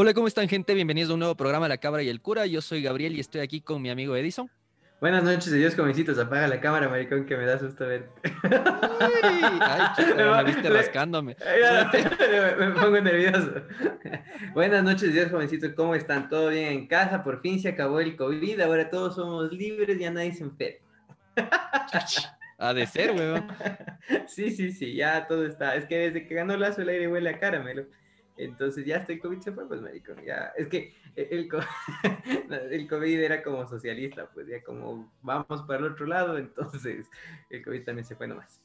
Hola, ¿cómo están gente? Bienvenidos a un nuevo programa La Cabra y el Cura. Yo soy Gabriel y estoy aquí con mi amigo Edison. Buenas noches, adiós, jovencitos. Apaga la cámara, maricón, que me da susto ver. Ay, ay chuta, me viste rascándome. me pongo nervioso. Buenas noches, adiós, jovencitos. ¿Cómo están? ¿Todo bien en casa? Por fin se acabó el COVID. Ahora todos somos libres, ya nadie se enferma. Ha de ser, weón. Sí, sí, sí, ya todo está. Es que desde que ganó Lazo el aire huele a caramelo. Entonces ya este COVID se fue, pues, maricón. Ya, es que el, el COVID era como socialista, pues ya como vamos para el otro lado, entonces el COVID también se fue nomás.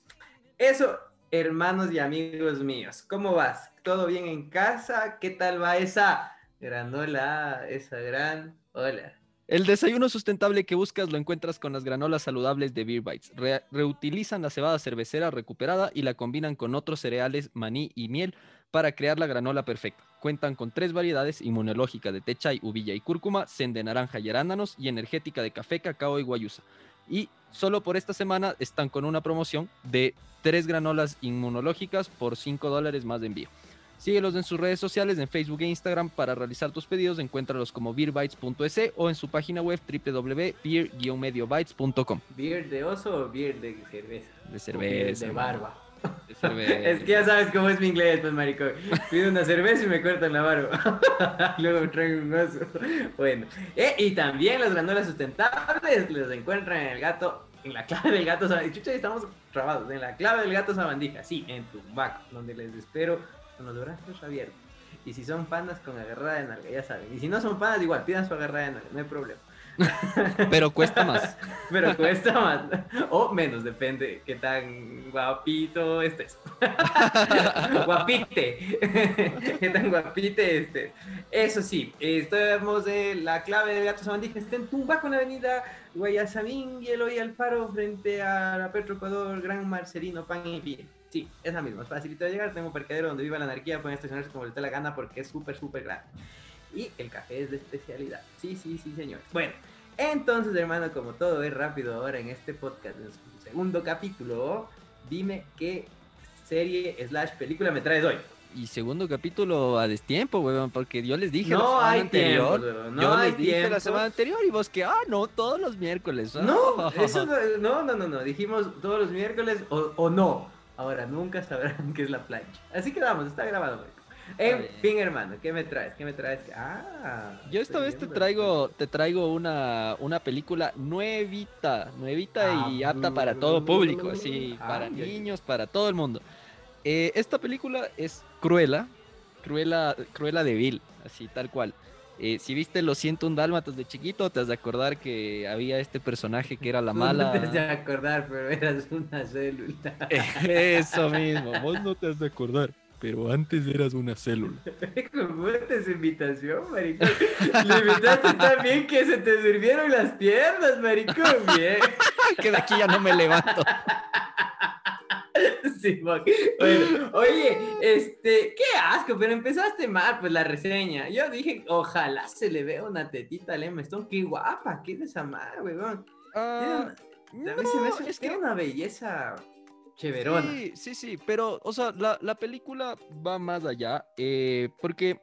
Eso, hermanos y amigos míos, ¿cómo vas? ¿Todo bien en casa? ¿Qué tal va esa granola, esa gran... Hola. El desayuno sustentable que buscas lo encuentras con las granolas saludables de Beer Bites. Re reutilizan la cebada cervecera recuperada y la combinan con otros cereales, maní y miel para crear la granola perfecta. Cuentan con tres variedades, inmunológica de té chai, uvilla y cúrcuma, zen de naranja y arándanos y energética de café, cacao y guayusa. Y solo por esta semana están con una promoción de tres granolas inmunológicas por 5 dólares más de envío. Síguelos en sus redes sociales, en Facebook e Instagram. Para realizar tus pedidos, encuéntralos como beerbytes.es o en su página web www.beer-mediobytes.com. ¿Beer de oso o beer de cerveza? De cerveza. De barba. Es que ya sabes cómo es mi inglés, pues, maricón. Pido una cerveza y me cortan la barba. Luego traigo un oso. Bueno. Eh, y también las granolas sustentables los encuentran en el gato, en la clave del gato sabandija. Chucha, estamos trabados. En la clave del gato sabandija. Sí, en Tumbaco, donde les espero con los brazos abiertos. Y si son panas, con agarrada de nalga, ya saben. Y si no son panas, igual, pidan su agarrada de nalga, no hay problema. Pero cuesta más. Pero cuesta más. O menos, depende qué tan guapito estés. Guapite. Qué tan guapite estés. Eso sí, estamos de la clave del gato sabandija. Está en Tumbaco, en la avenida Guayasamín y Eloy Alfaro, frente a la Petroecuador, Gran Marcelino, Pan y Pie. Sí, esa misma. Es facilito de llegar. Tengo un parqueadero donde viva la anarquía. Pueden estacionarse como les dé la gana porque es súper, súper grande. Y el café es de especialidad. Sí, sí, sí, señores. Bueno, entonces, hermano, como todo es rápido ahora en este podcast, en su segundo capítulo, dime qué serie slash película me traes hoy. Y segundo capítulo a destiempo, weón, porque yo les dije No la semana hay anterior. tiempo, no yo hay les dije la tiempo. semana anterior y vos que, ah, no, todos los miércoles. No, eso no, no, no, no. Dijimos todos los miércoles o, o no. Ahora nunca sabrán qué es la plancha. Así que vamos, está grabado. marico. En fin, hermano, ¿qué me traes? ¿Qué me traes? Ah, Yo esta vez te traigo, te traigo una, una película nuevita, nuevita y Ah, apta para todo público, así, ah, para niños, para todo el mundo. Eh, esta película es Cruella, Cruella, Cruella de Vil, así tal cual. Eh, si viste Los 101 Dálmatas de chiquito, te has de acordar que había este personaje que era la No te has de mala. acordar, pero eras una célula. Eso mismo, vos no te has de acordar, pero antes eras una célula. ¿Cómo esta es invitación, maricón? Le invitaste tan bien que se te sirvieron las piernas, maricón. Bien. que de aquí ya no me levanto. Simón. Bueno, oye, este, qué asco, pero empezaste mal, pues la reseña. Yo dije, ojalá se le vea una tetita a Emma Stone. Qué guapa, qué es esa madre, weón. Ah, Tiene una- A mí se me hace es que una belleza cheverona. Sí, sí, sí, pero, o sea, la, la película va más allá, eh, porque,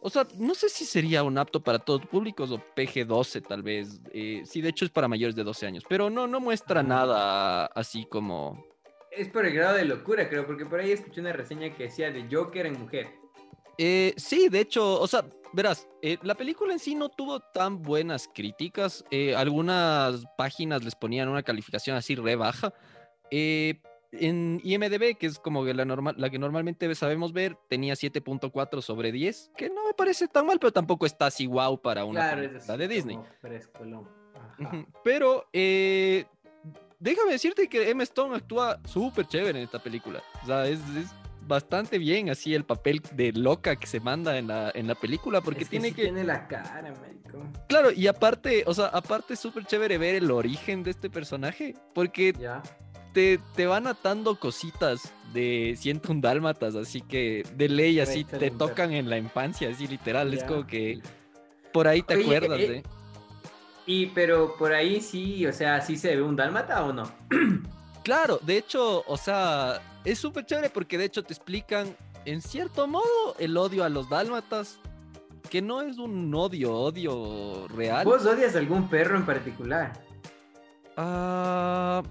o sea, no sé si sería un apto para todos públicos o PG-12 tal vez, eh, sí, de hecho es para mayores de 12 años, pero no, no muestra nada así como... Es por el grado de locura, creo, porque por ahí escuché una reseña que decía de Joker en mujer. Eh, sí, de hecho, o sea, verás, eh, la película en sí no tuvo tan buenas críticas. eh, algunas páginas les ponían una calificación así re baja. En IMDB, que es como la, normal, la que normalmente sabemos ver, tenía 7.4 sobre 10, que no me parece tan mal, pero tampoco está así wow para una claro, película de Disney. Ajá. Pero eh, déjame decirte que Emma Stone actúa súper chévere en esta película. O sea, es, es bastante bien así el papel de loca que se manda en la, en la película, porque Es tiene sí que... Tiene la cara, maricón. Claro, y aparte, o sea, aparte es súper chévere ver el origen de este personaje, porque Ya. Te, te van atando cositas de 101 dálmatas, así que de ley así te tocan en la infancia, así literal, es como que por ahí te Oye, acuerdas, eh, ¿eh? Y pero por ahí sí, o sea, sí se ve un dálmata o no. Claro, de hecho, o sea, es súper chévere porque de hecho te explican, en cierto modo, el odio a los dálmatas. que no es un odio, odio real. ¿Vos odias algún perro en particular? Ah,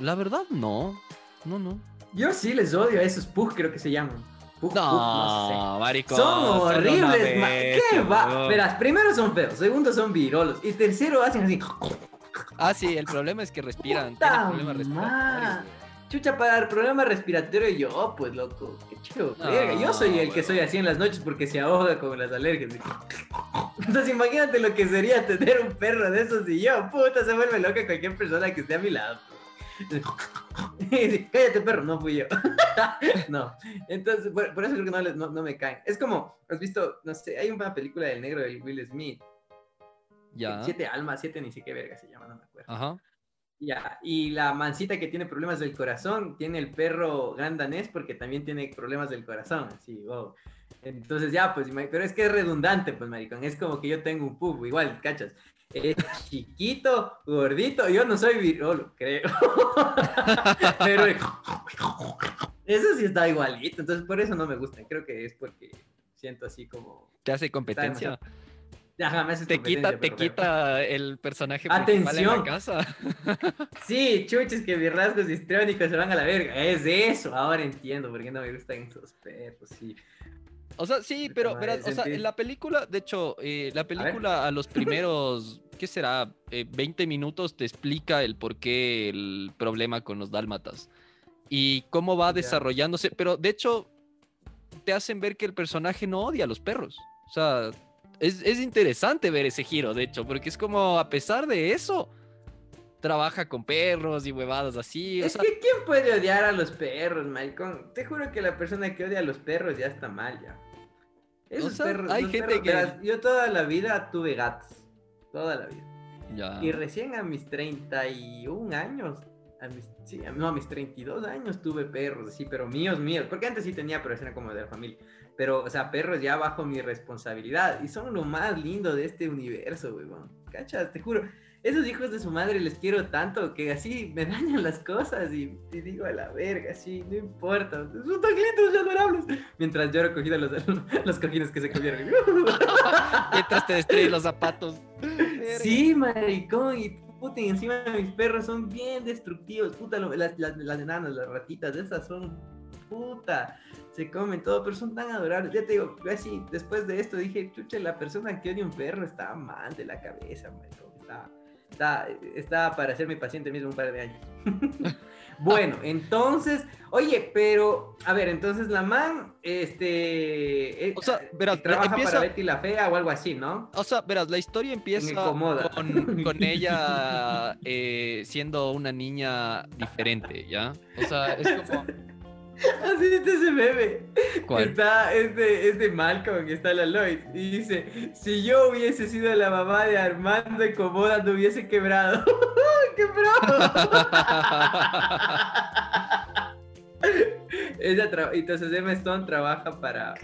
la verdad, no. No, no. Yo sí les odio a esos pug, creo que se llaman. Pug, No, pug, no sé. marico. Son horribles, ma- ¿qué va? Verás, primero son feos, segundo son virolos y tercero hacen así. Ah, sí, el problema es que respiran. Puta Tienen problemas ma- respiratorios. Chucha, para el problema respiratorio yo, pues loco, qué chido. No. Yo soy el que soy así en las noches porque se ahoga con las alergias. Entonces imagínate lo que sería tener un perro de esos y yo, puta, se vuelve loca cualquier persona que esté a mi lado. Cállate perro, no fui yo. no, entonces por, por eso creo que no, no, no me caen. Es como, has visto, no sé, hay una película del negro del Will Smith, Ya. Siete almas, siete ni sé qué verga se llama, no me acuerdo. Ajá. Ya, y la mancita que tiene problemas del corazón, tiene el perro gran danés porque también tiene problemas del corazón, así, wow. Entonces ya, pues, pero es que es redundante, pues, maricón, es como que yo tengo un pub, igual, cachas. Es chiquito, gordito, yo no soy virolo, creo. pero eso sí está igualito, entonces por eso no me gusta, creo que es porque siento así como... Te hace competencia. Ajá, me hace Te quita, te pero- pero- quita el personaje principal en la casa. Sí, chuches que mis rasgos histriónicos se van a la verga. Es eso, ahora entiendo por qué no me gustan esos perros, sí. O sea, sí, pero, madre, verás, o sea, sentí- en la película, de hecho, eh, la película a, los primeros, ¿qué será? Eh, 20 minutos te explica el por qué el problema con los dálmatas y cómo va Ya. desarrollándose, pero de hecho te hacen ver que el personaje no odia a los perros. O sea, es, es interesante ver ese giro, de hecho, porque es como, a pesar de eso, trabaja con perros y huevadas así. O Es sea, que ¿quién puede odiar a los perros, maricón? Te juro que la persona que odia a los perros ya está mal ya. Esos sea, perros, hay gente perros, que- verás, yo toda la vida tuve gatos. Toda la vida. ya. Y recién a mis 31 años, a mis, sí, a- no, a mis 32 años tuve perros, sí, pero míos, míos. Porque antes sí tenía, pero eran como de la familia. Pero, o sea, perros ya bajo mi responsabilidad. Y son lo más lindo de este universo, weón. ¿Cachas? Te juro. Esos hijos de su madre les quiero tanto que así me dañan las cosas y te digo a la verga, sí, no importa. Son tan lindos y adorables. Mientras lloro cogida los, los cojines que se comieron. Mientras te destruyen los zapatos. Sí, maricón, y puta, y encima mis perros son bien destructivos, puta, las, las, las enanas, las ratitas, esas son, puta, se comen todo, pero son tan adorables. Ya te digo, yo así, después de esto dije, chucha, la persona que odia un perro está mal de la cabeza, maricón, está, está, está para ser mi paciente mismo un par de años. bueno, entonces, oye, pero, a ver, entonces la man, este, eh, O sea, verás, trabaja empieza- para Betty la Fea o algo así, ¿no? O sea, verás, la historia empieza con, con ella eh, siendo una niña diferente, ¿ya? O sea, es como... Así está ese meme. ¿Cuál? Está este, este Malcolm, está la Lois, y dice, si yo hubiese sido la mamá de Armando y Comoda, no hubiese quebrado. ¡Qué pro! Ella entonces Emma Stone trabaja para,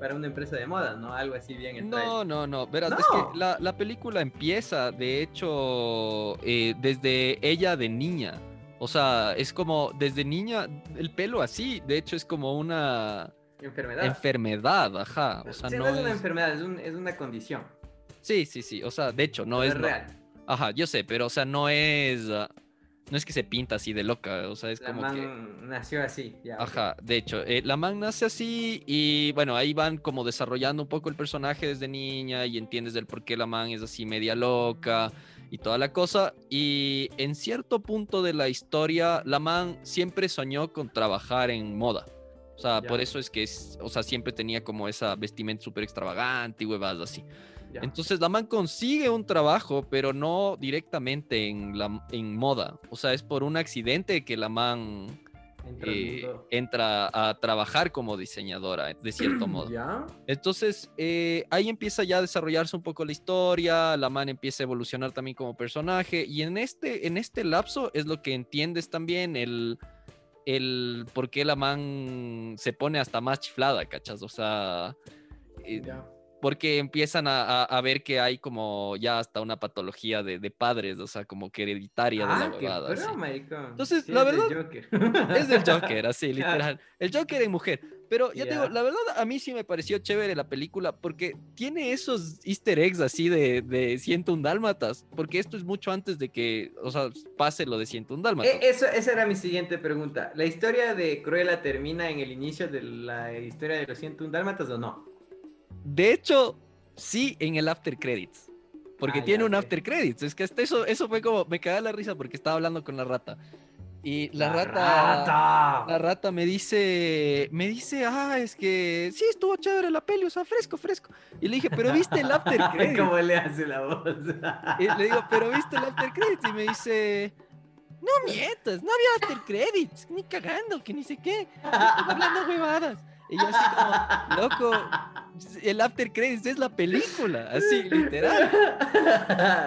para una empresa de moda, ¿no? Algo así bien No, no, no. Verás, es que la, la película empieza, de hecho, eh, desde ella de niña. O sea, es como desde niña, el pelo así, de hecho, es como una Enfermedad. enfermedad, ajá. O sea, Sí, no, no es una es... enfermedad, es, un- es una condición. Sí, sí, sí. O sea, de hecho, no No es... es no- real. Ajá, yo sé, pero o sea, no es... No es que se pinta así de loca, o sea, es La como man que... nació así. Ya. Ajá, de hecho, eh, la man nace así y bueno, ahí van como desarrollando un poco el personaje desde niña y entiendes del por qué la man es así media loca y toda la cosa. Y en cierto punto de la historia, la man siempre soñó con trabajar en moda. O sea, Ya. por eso es que, es- o sea, siempre tenía como esa vestimenta súper extravagante y huevadas así. Ya. Entonces la man consigue un trabajo, pero no directamente en, la, en moda. O sea, es por un accidente que la man Entra eh, entra a trabajar como diseñadora, de cierto modo. ¿Ya? Entonces, eh, ahí empieza ya a desarrollarse un poco la historia, la man empieza a evolucionar también como personaje, y en este, en este lapso es lo que entiendes también el, el por qué la man se pone hasta más chiflada, ¿cachas? O sea, eh. Porque empiezan a, a- a ver que hay como ya hasta una patología de, de padres, o sea, como que hereditaria de la Ah, huevada. Entonces, Sí, la es del verdad, Joker. Es del Joker, así, literal. El Joker en mujer. Pero ya te Ya. digo, la verdad, a mí sí me pareció chévere la película porque tiene esos easter eggs así de, de 101 Dálmatas. Porque esto es mucho antes de que, o sea, pase lo de 101 Dálmatas. Eh, eso, esa era mi siguiente pregunta. ¿La historia de Cruella termina en el inicio de la historia de los 101 Dálmatas o no? De hecho, sí en el after credits. Porque Ah, tiene un after credits. Es que hasta eso, eso fue como, me cagaba la risa porque estaba hablando con la rata. Y la, rata, rata! La rata me dice, me dice, ah, es que sí, estuvo chévere la peli, o sea, fresco, fresco. Y le dije, pero viste el after credits. ¿Cómo le hace la voz? Y le digo, pero viste el after credits. Y me dice, no mientas, no había after credits, ni cagando, que ni sé qué. Estás hablando huevadas. Y yo así como, loco, el after credits es la película, así, literal.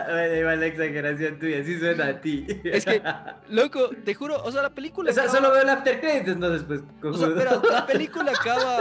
bueno, igual la exageración tuya, sí suena a ti. Es que, loco, te juro, o sea, la película O sea, acaba- solo veo el after credits, entonces pues o sea, pero la película acaba,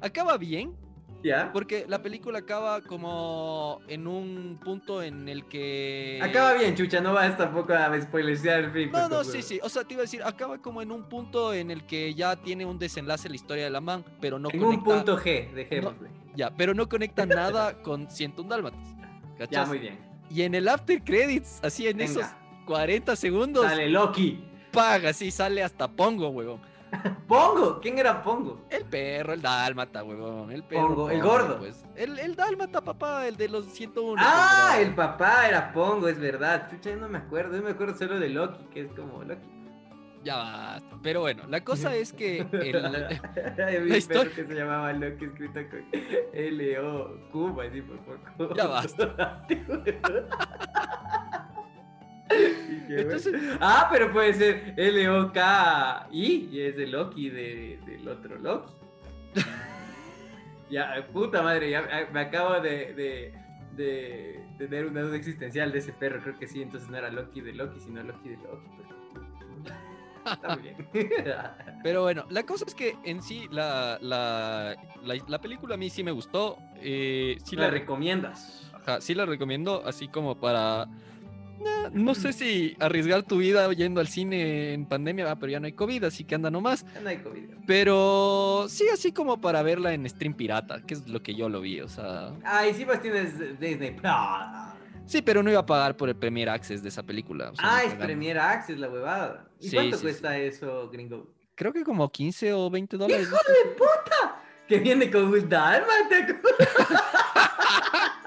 acaba bien, ¿Ya? porque la película acaba como en un punto en el que... Acaba bien, chucha, no vas tampoco a spoilerear el film. No, pues, no, sí, sí. O sea, te iba a decir, acaba como en un punto en el que ya tiene un desenlace la historia de la man, pero no En conecta. un punto G, dejémosle. Ya, pero no conecta nada con 101 Dálmatas. Ya, ¿Cachas? muy bien. Y en el after credits, así en esos Venga, 40 segundos, sale Loki. paga, así sale hasta Pongo, huevón. Pongo, ¿quién era Pongo? El perro, el dálmata, huevón. El perro. Pongo, el gordo. Pues. El, el dálmata, papá, el de los 101. Ah, pues, el papá era Pongo, es verdad. Chucha, yo no me acuerdo, yo me acuerdo solo de Loki, que es como Loki. Ya basta. Pero bueno, la cosa es que el, un historia- que se llamaba Loki escrito con L-O, Cuba, así por poco. Ya basta. Entonces-. Ah, pero puede ser L-O-K-I y es el Loki de, del otro Loki. ya, puta madre, ya me acabo de, de, de tener una duda existencial de ese perro. Creo que sí, entonces no era Loki de Loki, sino Loki de Loki. pues. Está muy bien. Pero bueno, la cosa es que en sí la, la, la, la película a mí sí me gustó. eh, sí, la, la recomiendas. ajá, sí la recomiendo, así como para... No sé si arriesgar tu vida yendo al cine en pandemia, ah, pero ya no hay COVID, así que anda nomás. Ya no hay COVID. Pero sí, así como para verla en stream pirata, que es lo que yo lo vi, o sea... Ay, sí, pues tienes Disney. Ah, Sí, pero no iba a pagar por el Premier Access de esa película. o sea, ah es. Premier Access la huevada. ¿Y Sí, cuánto sí, cuesta eso, gringo? Creo que como 15 o 20 dólares. ¡Hijo de puta! Que viene con un dálmata.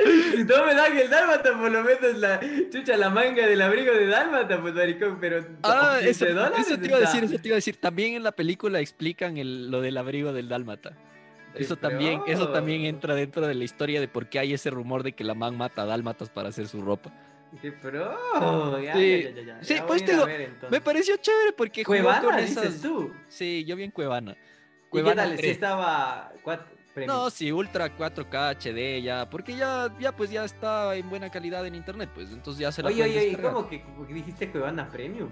Si no me dan el dálmata, por lo menos la chucha la manga del abrigo de dálmata, pues maricón, pero Ah, 15 eso, te iba a decir, eso te iba a decir. También en la película explican el- lo del abrigo del dálmata. ¡Qué Eso también, eso también entra dentro de la historia de por qué hay ese rumor de que la man mata a dálmatas para hacer su ropa. ¡Qué pro! Ya, Sí. ya, Sí, pues te digo, ver. Me pareció chévere porque jugó Cuevana, con dices tú. Sí, yo vi en Cuevana. ¿Y qué Cuevana tal? Si 3. estaba... premium. No, sí, Ultra 4K HD ya, porque ya, ya pues ya está en buena calidad en internet, pues entonces ya se la Oye, oye, ¿y descargar. cómo que, como que dijiste Cuevana Premium?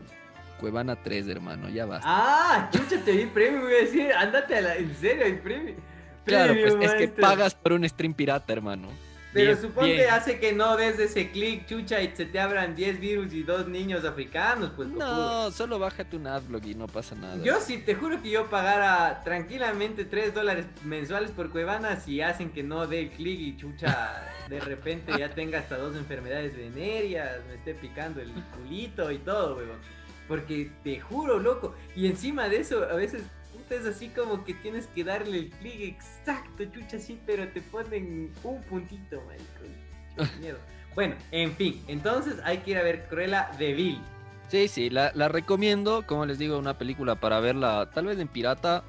Cuevana 3, hermano, ya basta. Ah, chucha, te vi Premium, voy a decir, ándate a la... En serio, hay Premium. claro, pues Premium, es que maestro. pagas por un stream pirata, hermano. Pero Bien, suponte bien. hace que no des ese clic, chucha, y se te abran 10 virus y dos niños africanos, pues cojudo. No, solo bájate un adblock y no pasa nada. Yo sí, te juro que yo pagara tranquilamente 3 dólares mensuales por Cuevana si hacen que no dé el clic y chucha, de repente ya tenga hasta dos enfermedades venéreas, me esté picando el culito y todo, weón. Porque te juro, loco. Y encima de eso, a veces puta, es así como que tienes que darle el clic exacto, chucha, sí, pero te ponen un puntito, marico. Miedo. Bueno, en fin, entonces hay que ir a ver Cruella de Vil. Sí, sí, la, la recomiendo. Como les digo, una película para verla tal vez en pirata.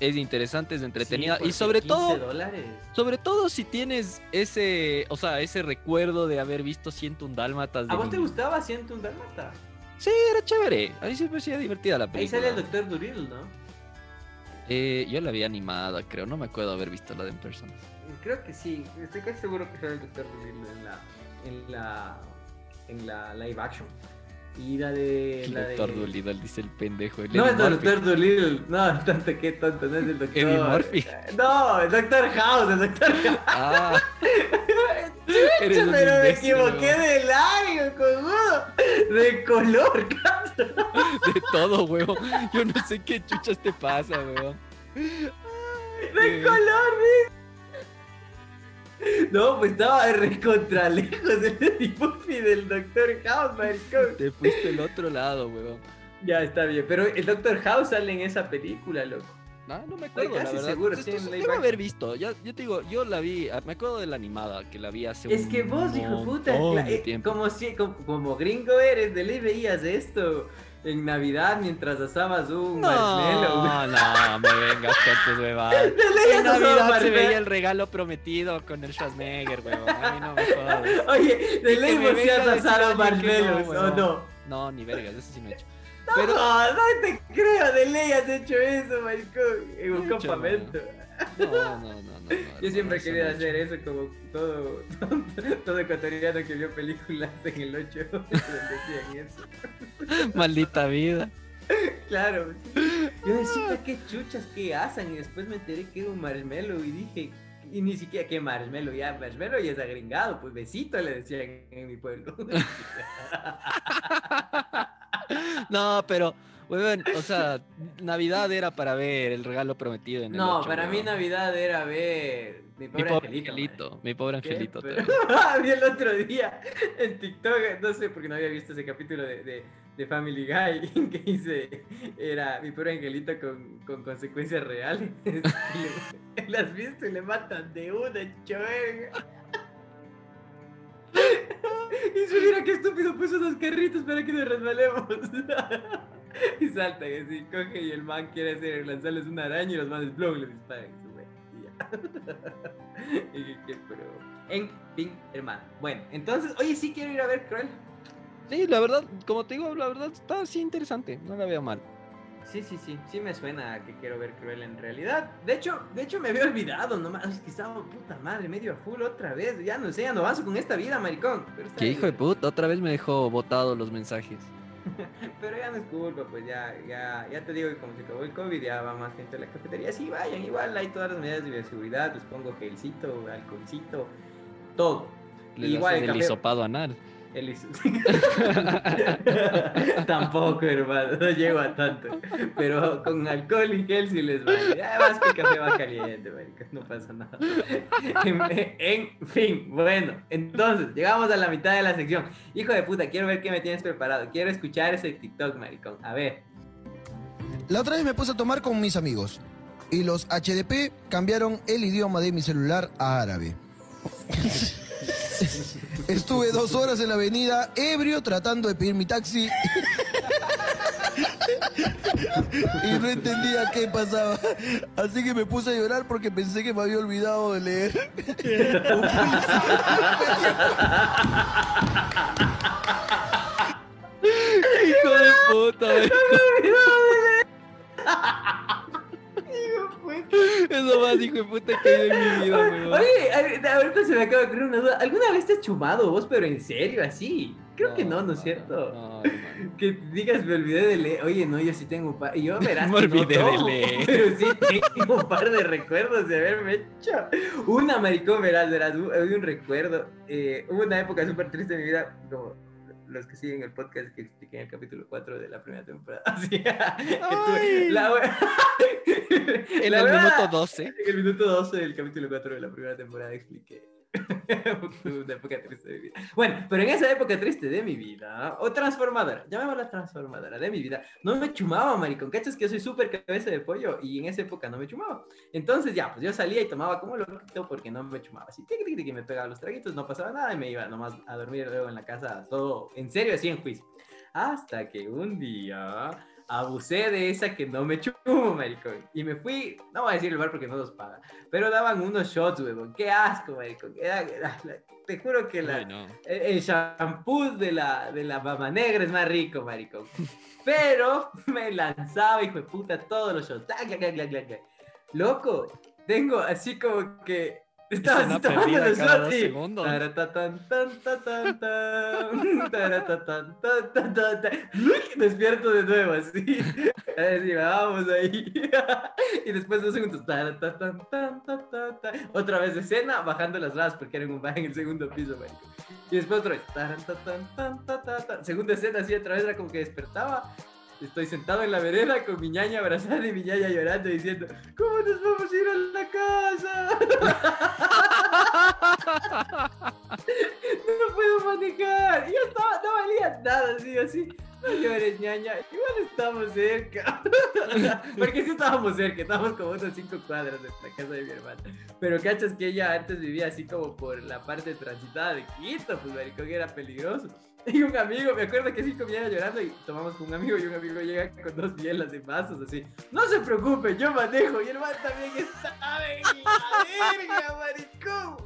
Es interesante, es entretenida. y sobre todo, dólares. sobre todo si tienes ese, o sea, ese recuerdo de haber visto 101 Dálmatas. de ¿A vos te gustaba Siento un Dálmata? Sí, era chévere. A mí sí me parecía divertida la película. Ahí sale el Doctor Duril, ¿no? Eh, yo la vi animada, creo. No me acuerdo haber visto la de en persona. Creo que sí. Estoy casi seguro que sale el Doctor Duril en la, en la, en la live action. Y la de. La Doctor de... Dolittle, dice el pendejo. el No Eddie es el. Doctor Dolittle. No, tanto que tonto, no es el Doctor. Eddie Murphy. No, el Doctor House, el Doctor House. Ah, eres un Pero me equivoqué de largo, cojudo. De color, cabrón. De todo, weón. Yo no sé qué chuchas te pasa, weón. De color, ¿ves? No, pues estaba recontra lejos el Murphy del Doctor House, maricón. Te fuiste al otro lado, weón. Ya está bien, pero el Doctor House sale en esa película, loco. No, no me acuerdo, Estoy la verdad. seguro, Pues sí, esto debo haber visto. Ya, yo te digo, yo la vi. ah, Me acuerdo de la animada que la vi hace Es un que vos, hijo puta, de eh, tiempo. como, si, como, como gringo eres, de ley veías esto en Navidad mientras asabas un marshmallow. No, no, me vengas con tus huevadas. De ley En Navidad se veía el regalo prometido con el Schwarzenegger, weón. A mí no me jodas. Oye, de ley venga a no, marshmallows, ¿o no? No, ni vergas, eso sí no he hecho. Pero... No, no te creo, de ley has hecho eso, maricón, en un He hecho, campamento. no, no, no, no. no, Yo siempre he querido hacer eso como todo, todo ecuatoriano que vio películas en el 8 donde decían eso. Maldita vida. Claro. Yo decía, qué chuchas, qué hacen. Y después me enteré que era un marshmallow y dije, y ni siquiera que marshmallow, ya marshmallow ya es agringado, pues besito le decían en mi pueblo. No, pero, weón, o sea, Navidad era para ver el regalo prometido en el No, ocho, para mí. Navidad era ver mi Mi pobre, pobre angelito. angelito, mi pobre angelito. Pero- te- Vi el otro día en TikTok, no sé porque no había visto ese capítulo de, de, de Family Guy que dice, era mi pobre angelito con, con consecuencias reales. Le- las visto y le matan de una, choven. Y se mira qué estúpido puso unos carritos para que nos resbalemos. Y saltan así, coge y el man quiere hacer lanzarles una araña y los manes blog le disparan. y y ya. Y que- que- pero, en fin, hermano. Bueno, entonces, oye, sí quiero ir a ver Cruel. Sí, la verdad, como te digo, la verdad está así interesante, no la veo mal. Sí, sí, sí, sí me suena a que quiero ver Cruel en realidad. De hecho, de hecho me había olvidado nomás, que estaba puta madre, medio a full otra vez. Ya no sé, ya no avanzo con esta vida, maricón. Pero, Qué hijo de puta, otra vez me dejó botado los mensajes. Pero ya no es culpa, pues ya, ya, ya te digo que como se acabó el COVID, ya va más gente a la cafetería. Sí, vayan, igual hay todas las medidas de bioseguridad, les pongo gelcito, alcoholcito, todo. Le Igual el el café- hisopado anal. El is- Tampoco, hermano, no llego a tanto. Pero con alcohol y gel sí les vale. Además que el café va caliente, marica, no pasa nada. En, en fin, bueno, entonces llegamos a la mitad de la sección. Hijo de puta, quiero ver qué me tienes preparado. Quiero escuchar ese TikTok, maricón. A ver. La otra vez me puse a tomar con mis amigos y los HDP cambiaron el idioma de mi celular a árabe. Estuve dos horas en la avenida ebrio tratando de pedir mi taxi y no entendía qué pasaba. Así que me puse a llorar porque pensé que me había olvidado de leer. Hijo de puta, Es lo más hijo de puta que ido en mi vida, weón. Oye, ahorita se me acaba de ocurrir una duda. ¿Alguna vez te has chumado vos, pero en serio, así? Creo que no, ¿no es cierto? No. Que digas, me olvidé de leer. Oye, no, yo sí tengo un par. y Yo verás. Me olvidé de leer. Pero sí tengo un par de recuerdos de haberme hecho. Una, maricón, verás, verás. Hay un recuerdo. eh, hubo una época súper triste en mi vida. Como los que siguen el podcast que expliqué en el capítulo 4 de la primera temporada. Así, que tuve- Ay. la, En la el verdad- minuto 12. en el minuto 12 del capítulo 4 de la primera temporada expliqué. Una época triste de mi vida. Bueno, pero en esa época triste de mi vida, o transformadora, llamémosla transformadora de mi vida, no me chumaba, maricón. ¿Cachas que yo soy súper cabeza de pollo? Y en esa época no me chumaba. Entonces ya, pues yo salía y tomaba como loquito porque no me chumaba. Así, tic, tic, tic, y me pegaba los traguitos, no pasaba nada y me iba nomás a dormir luego en la casa, todo en serio, así en juicio. Hasta que un día abusé de esa que no me chumo, maricón. Y me fui, no voy a decir el bar porque no los paga, pero daban unos shots, huevón. Qué asco, maricón. Era- era- la- te juro que la, Ay, no. el el shampoo de la, de la mama negra es más rico, maricón. Pero me lanzaba, hijo de puta, todos los shots. Loco, tengo así como que Despierto de nuevo, así. Así, vamos ahí. Y después dos segundos. Otra vez escena, bajando las gradas porque era en un bar en el segundo piso, marico. Y después otra vez. Segunda escena, así otra vez era como que despertaba. Estoy sentado en la vereda con mi ñaña abrazada y mi ñaña llorando diciendo, ¿cómo nos vamos a ir a la casa? no puedo manejar. Y yo estaba, no valía nada, así, así. No llores, ñaña. Igual estamos cerca. Porque sí estábamos cerca, estábamos como unos cinco cuadras de la casa de mi hermana. Pero cachas que ella antes vivía así como por la parte transitada de Quito, pues maricón que era peligroso. Y un amigo, me acuerdo que sí comía llorando y tomamos con un amigo y un amigo llega con dos bielas de vasos así. No se preocupe, yo manejo. Y el man también la verga, maricón.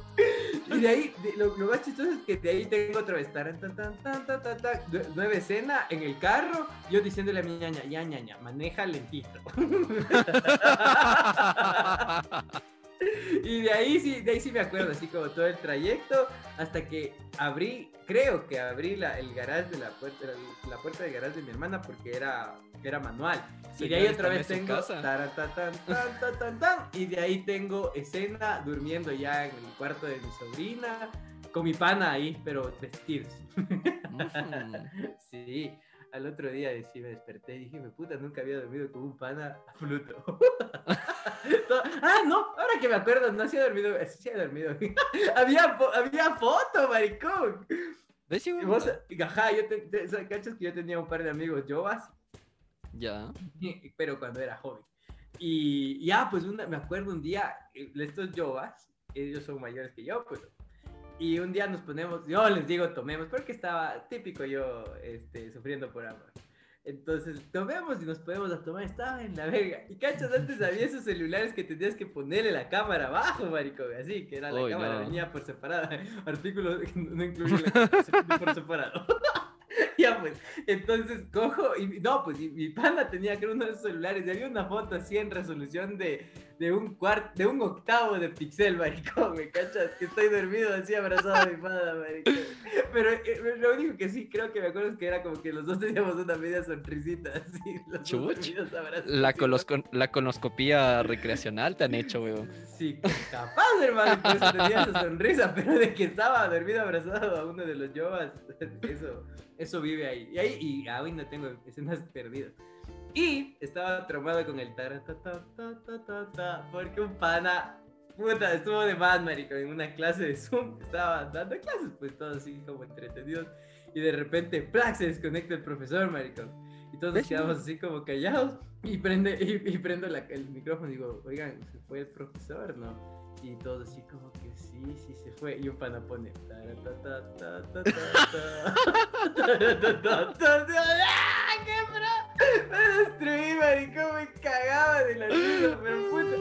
Y de ahí, lo, lo más chistoso es que de ahí tengo otra vez, taran, tan, tan, tan, tan, tan, tan, nue- nueve escena en el carro, yo diciéndole a mi ñaña, ya ñaña, maneja lentito. Y de ahí sí, de ahí sí me acuerdo, así como todo el trayecto, hasta que abrí, creo que abrí la, el garage de la puerta, la, la puerta del garage de mi hermana porque era, era manual. y de ahí otra vez tengo casa. taratatan, tan, tan, tan, tan, y de ahí tengo escena durmiendo ya en el cuarto de mi sobrina, con mi pana ahí, pero vestidos. Sí, al otro día sí me desperté y dije, me puta, nunca había dormido con un pana a Pluto. To- ah, no, ahora que me acuerdo, no se ha dormido, sí se ha dormido. había, había foto, maricón. ¿Ves, hijo? Y vos, ajá, yo te, te- cachas que yo tenía un par de amigos Jovas, Ya. pero cuando era joven. Y ya, pues una, me acuerdo un día, eh, estos Jovas, ellos son mayores que yo, pues. Y un día nos ponemos, yo les digo tomemos, porque estaba típico yo este, sufriendo por amor. Entonces tomemos y nos ponemos a tomar, estaba en la verga. Y cachas, antes había esos celulares que tenías que ponerle la cámara abajo, marico, así, que era la Uy, cámara, no. venía por separado. Artículo no incluye la cámara, por separado. pues, entonces cojo y no, pues y mi pana tenía creo uno de esos celulares y había una foto así en resolución de, de un cuarto, de un octavo de pixel, maricón, me cachas, que estoy dormido así abrazado a mi pana, maricón. Pero eh, lo único que sí creo que me acuerdo es que era como que los dos teníamos una media sonrisita así, los Chuch. La, colosco- la conoscopía recreacional te han hecho, weón. Sí, capaz, hermano, que eso tenía esa sonrisa, pero de que estaba dormido abrazado a uno de los Jovas, eso, eso vive ahí. Y ahí, y aún no tengo escenas perdidas. Y estaba traumado con el ta porque un pana, puta, estuvo de más, marico, en una clase de Zoom, estaba dando clases, pues todos así como entretenidos, y de repente, ¡plac! se desconecta el profesor, marico. Y todos nos quedamos así como callados, y, prende, y, y prendo la- el micrófono y digo, oigan, ¿se fue el profesor, no? Y todos así como que sí, sí se fue. Y un pana pone. ¡Ah, qué pro! Me destruí, maricón, me cagaba de la risa, pero puta.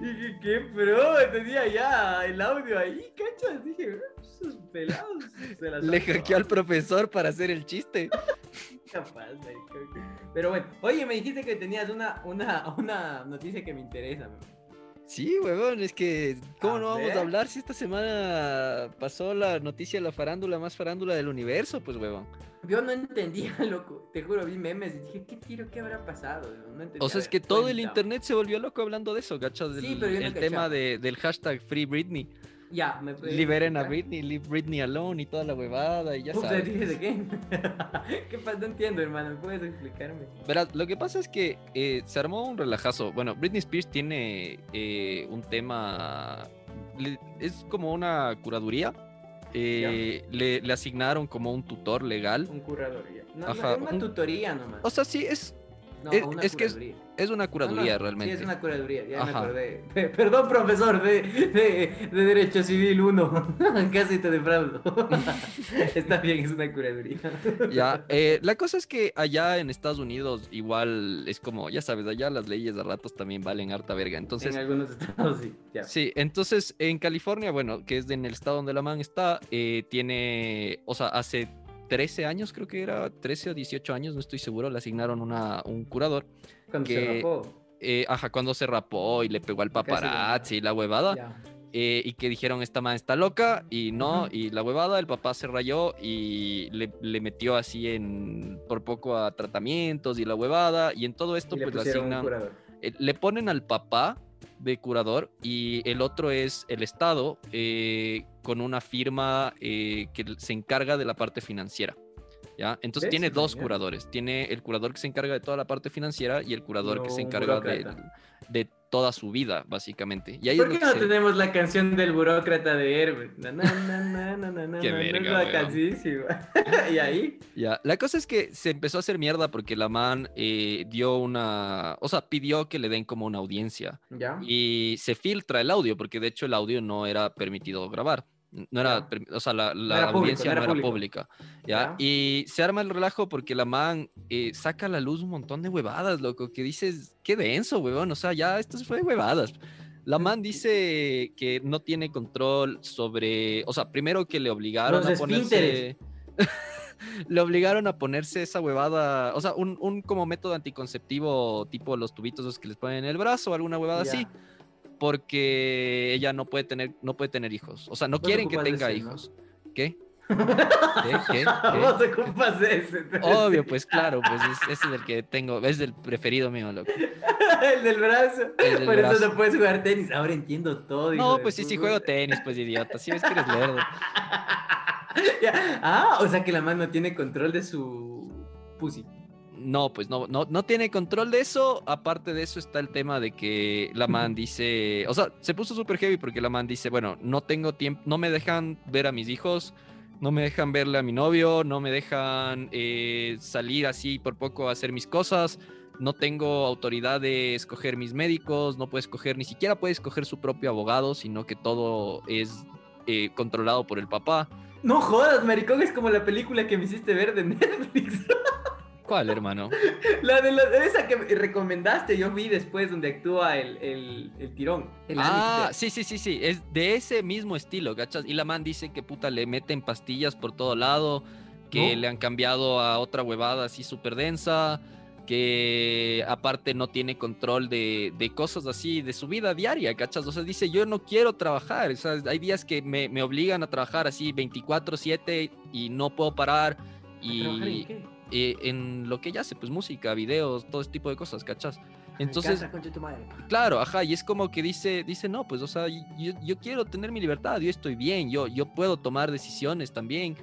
Dije, qué pro, tenía ya el audio ahí, cachas. Dije, esos pelados. se las Le hackeó al robado". profesor para hacer el chiste. Capaz, maricón. Pero bueno, oye, me dijiste que tenías una, una, una noticia que me interesa. man. Sí, huevón, es que, ¿cómo A no vamos a hablar si esta semana pasó la noticia de la farándula más farándula del universo? Pues, huevón. Yo no entendía, loco. Te juro, vi memes y dije, ¿qué tiro? ¿Qué habrá pasado? No entendía. O sea, es que ver, todo el internet se volvió loco hablando de eso, ¿cachas? Sí, Del- pero el tema de- del hashtag Free Britney. Ya, me Liberen a? Britney, leave Britney alone y toda la huevada y ya Puta, sabes. ¿dices de qué? ¿Qué pasa? No entiendo, hermano. ¿Me puedes explicarme? Verás, lo que pasa es que eh, se armó un relajazo. Bueno, Britney Spears tiene eh, un tema. es como una curaduría. eh, le, le asignaron como un tutor legal. Un curador, ya. No, no, Ajá, es una un- tutoría nomás. O sea, sí, es, no, es- una es que es- curaduría. es una curaduría No, no, realmente. Sí, es una curaduría, ya me acordé. Pe- Perdón, profesor de, de, de Derecho Civil 1. Casi te defraudo. Está bien, es una curaduría. Ya, eh, la cosa es que allá en Estados Unidos igual es como, ya sabes, allá las leyes a ratos también valen harta verga. Entonces, en algunos estados sí. Ya. Sí, entonces en California, bueno, que es en el estado donde la man está, eh, tiene, o sea, hace 13 años creo que era, 13 o 18 años, no estoy seguro, le asignaron una, un curador. Cuando que- se rapó. eh, ajá, cuando se rapó y le pegó al paparazzi y la huevada. Eh, y que dijeron esta man está loca y no, y la huevada, el papá se rayó y le, le metió así en por poco a tratamientos y la huevada y en todo esto Y pues le asignan, eh, le ponen al papá de curador y el otro es el Estado eh, con una firma eh, que se encarga de la parte financiera. ¿ya? Entonces tiene dos Genial. curadores. Tiene el curador que se encarga de toda la parte financiera y el curador que se encarga de. De toda su vida, básicamente. Y ahí ¿Por qué no se- tenemos la canción del burócrata de Herbert? Na, na, na, Qué verga, y ahí, Ya, la cosa es que se empezó a hacer mierda porque la man eh, dio una, o sea, pidió que le den como una audiencia ya. y se filtra el audio porque de hecho el audio no era permitido grabar. No era, o sea, la, la era audiencia no no era pública. ¿ya? Y se arma el relajo porque la man eh, saca a la luz un montón de huevadas, loco, que dices, qué denso, huevón, o sea, ya esto fue de huevadas. La man dice que no tiene control sobre, o sea, primero que le obligaron Los a ponerse... le obligaron a ponerse esa huevada, o sea, un, un como método anticonceptivo tipo los tubitos esos que les ponen en el brazo o alguna huevada así, porque ella no puede tener, no puede tener hijos, o sea, no quieren que tenga hijos. ¿Qué? ¿Qué? ¿Qué? Ocupas ese. Obvio, pues claro, pues es- ese es el que tengo, es el preferido mío, loco. el del brazo. El del Por brazo. eso no puedes jugar tenis. Ahora entiendo todo. No, pues sí, sí juego tenis, pues idiota, sí ves que eres lerdo. Ya. Ah, o sea que la man no tiene control de su pussy. No, pues no, no, no tiene control de eso. Aparte de eso está el tema de que la man dice, o sea, se puso súper heavy porque la man dice, bueno, no tengo tiempo, no me dejan ver a mis hijos, no me dejan verle a mi novio, no me dejan eh, salir así por poco a hacer mis cosas, no tengo autoridad de escoger mis médicos, no puede escoger, ni siquiera puede escoger su propio abogado, sino que todo es eh, controlado por el papá. No jodas, maricón, es como la película que me hiciste ver de Netflix. ¿Cuál, hermano? La de la, esa que me recomendaste, yo vi después donde actúa el, el, el tirón. El Ah, Anister. sí, sí, sí, sí. Es de ese mismo estilo, ¿cachas? Y la man dice que puta le meten pastillas por todo lado, que ¿No? le han cambiado a otra huevada así súper densa, que aparte no tiene control de, de cosas así, de su vida diaria, ¿cachas? O sea, dice, yo no quiero trabajar. O sea, hay días que me, me obligan a trabajar así 24/7 y no puedo parar. ¿A trabajar en Y qué? Eh, en lo que ella hace, pues música, videos, todo ese tipo de cosas, ¿cachas? En Entonces. Claro, ajá, y es como que dice, dice, no, pues, o sea, yo, yo quiero tener mi libertad, yo estoy bien, yo, yo puedo tomar decisiones también,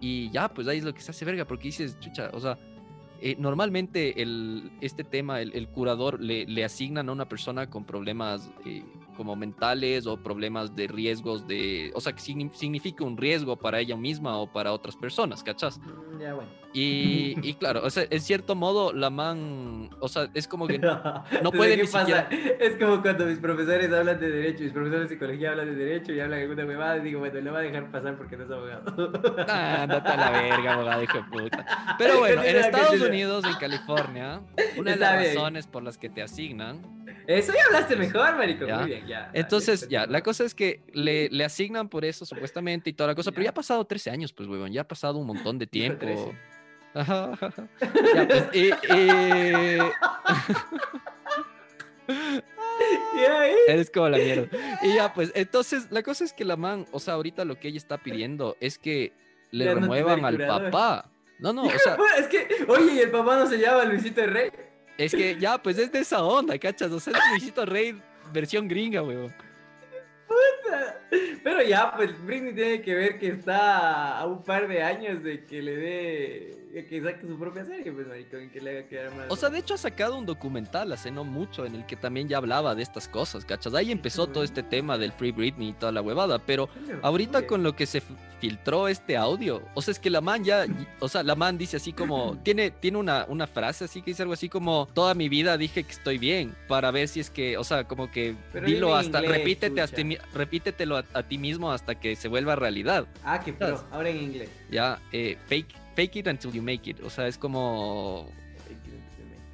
y ya, pues ahí es lo que se hace verga, porque dices, chucha, o sea, eh, normalmente el, este tema, el, el curador, le, le asignan a una persona con problemas eh, como mentales o problemas de riesgos de, o sea, que signi- significa un riesgo para ella misma o para otras personas, ¿cachas? Mm, Ya, bueno. Y, y claro, o sea, en cierto modo, la man, o sea, es como que no ¿Sabes puede ni siquiera... Es como cuando mis profesores hablan de derecho, mis profesores de psicología hablan de derecho y hablan alguna huevada y digo, bueno, le va a dejar pasar porque no es abogado. Ah, a la verga, abogado, hijo de puta. Pero bueno, en Estados. Unidos, en California, una de las razones por las que te asignan. Eso ya hablaste mejor, marico. Ya. Muy bien, ya. Entonces, ya, la cosa es que le, le asignan por eso, supuestamente, y toda la cosa, pero ya ha pasado 13 años, pues, huevón, ya ha pasado un montón de tiempo. 13. Ajá, ajá. Ya, pues, Y ahí, Eres como la mierda. Y ya, pues, entonces, la cosa es que la man, o sea, ahorita lo que ella está pidiendo es que le no remuevan al papá. No, no, o sea, es que, oye, y el papá no se llama Luisito Rey. Es que ya, pues es de esa onda, ¿cachas? O sea, es Luisito Rey versión gringa, weón. Pero ya, pues Britney tiene que ver que está a un par de años de que le dé, que saque su propia serie, pues, maricón, que le haga quedar mal. O sea, de hecho ha sacado un documental hace no mucho en el que también ya hablaba de estas cosas, ¿cachas? Ahí empezó todo este tema del Free Britney y toda la huevada, pero ahorita con lo que se filtró este audio, o sea, es que la man ya, o sea, la man dice así como, tiene, tiene una, una frase así que dice algo así como, toda mi vida dije que estoy bien, para ver si es que, o sea, como que Pero dilo hasta, inglés, repítete hasta, repítetelo a, a ti mismo hasta que se vuelva realidad. Ah, que pro, ahora en inglés. Ya, eh, fake, fake it until you make it, o sea, es como...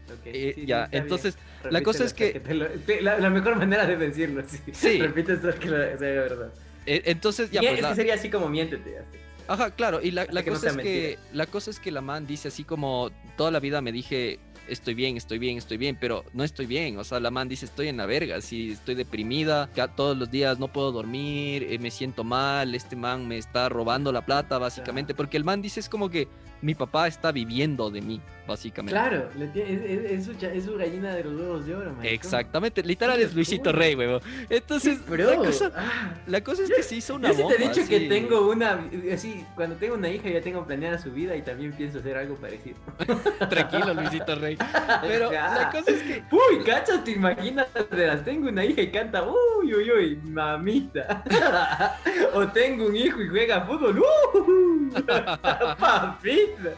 Ok, eh, sí, ya, está bien. entonces, la cosa es que- te lo- la, la mejor manera de decirlo, sí. Sí. Repite hasta que lo- sea verdad. eh, entonces, ya, Y pues, es la- que sería así como miéntete. así. Ajá, claro, y la, la no cosa es que la cosa es que la man dice así como toda la vida me dije estoy bien, estoy bien, estoy bien, pero no estoy bien. O sea, la man dice, estoy en la verga, sí, estoy deprimida, todos los días no puedo dormir, eh, me siento mal, este man me está robando la plata, básicamente, porque el man dice, es como que mi papá está viviendo de mí, básicamente. Claro, le es, es- es su, cha- es su gallina de los huevos de oro, man. Exactamente, literal es Luisito. Rey, huevo. Entonces, Bro, la cosa, ah. la cosa es que se hizo una Yo bomba. te he dicho que tengo una, así, cuando tengo una hija ya tengo planeada su vida y también pienso hacer algo parecido. Tranquilo, Luisito Rey. Pero la cosa es que Uy, cachas, te imaginas, las tengo una hija y canta, uy, uy, uy, mamita. o tengo un hijo y juega fútbol, uh, papita.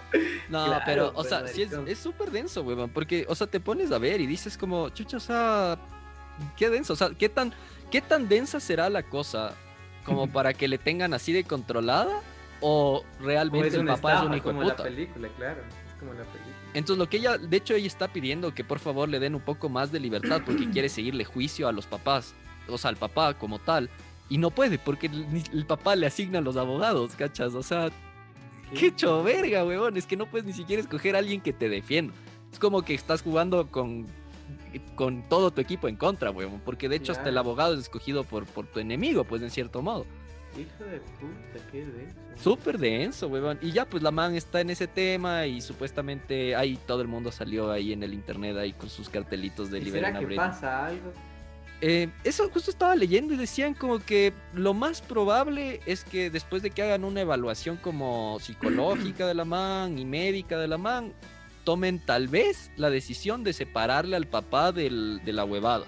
No, Claro, pero, o pues, sea, sí es súper denso, weón. Porque, o sea, te pones a ver y dices como, chucha, o sea, qué denso. O sea, qué tan, qué tan densa será la cosa como para que le tengan así de controlada o realmente el papá es un hijo como de la puta. película, claro. Es como la película. Entonces, lo que ella, de hecho, ella está pidiendo que por favor le den un poco más de libertad porque quiere seguirle juicio a los papás, o sea, al papá como tal. Y no puede porque el, el papá le asigna a los abogados, ¿cachas? O sea, qué hecho verga, huevón. Es que no puedes ni siquiera escoger a alguien que te defienda. Es como que estás jugando con, con todo tu equipo en contra, huevón. Porque de hecho hasta el abogado es escogido por, por tu enemigo, pues en cierto modo. Hijo de puta, qué de eso. Súper denso, huevón. Y ya, pues la man está en ese tema y supuestamente ahí todo el mundo salió ahí en el internet ahí con sus cartelitos de ¿Y ¿Será que pasa algo? Eh, eso justo estaba leyendo y decían como que lo más probable es que después de que hagan una evaluación como psicológica de la man y médica de la man, tomen tal vez la decisión de separarle al papá del- de la huevada,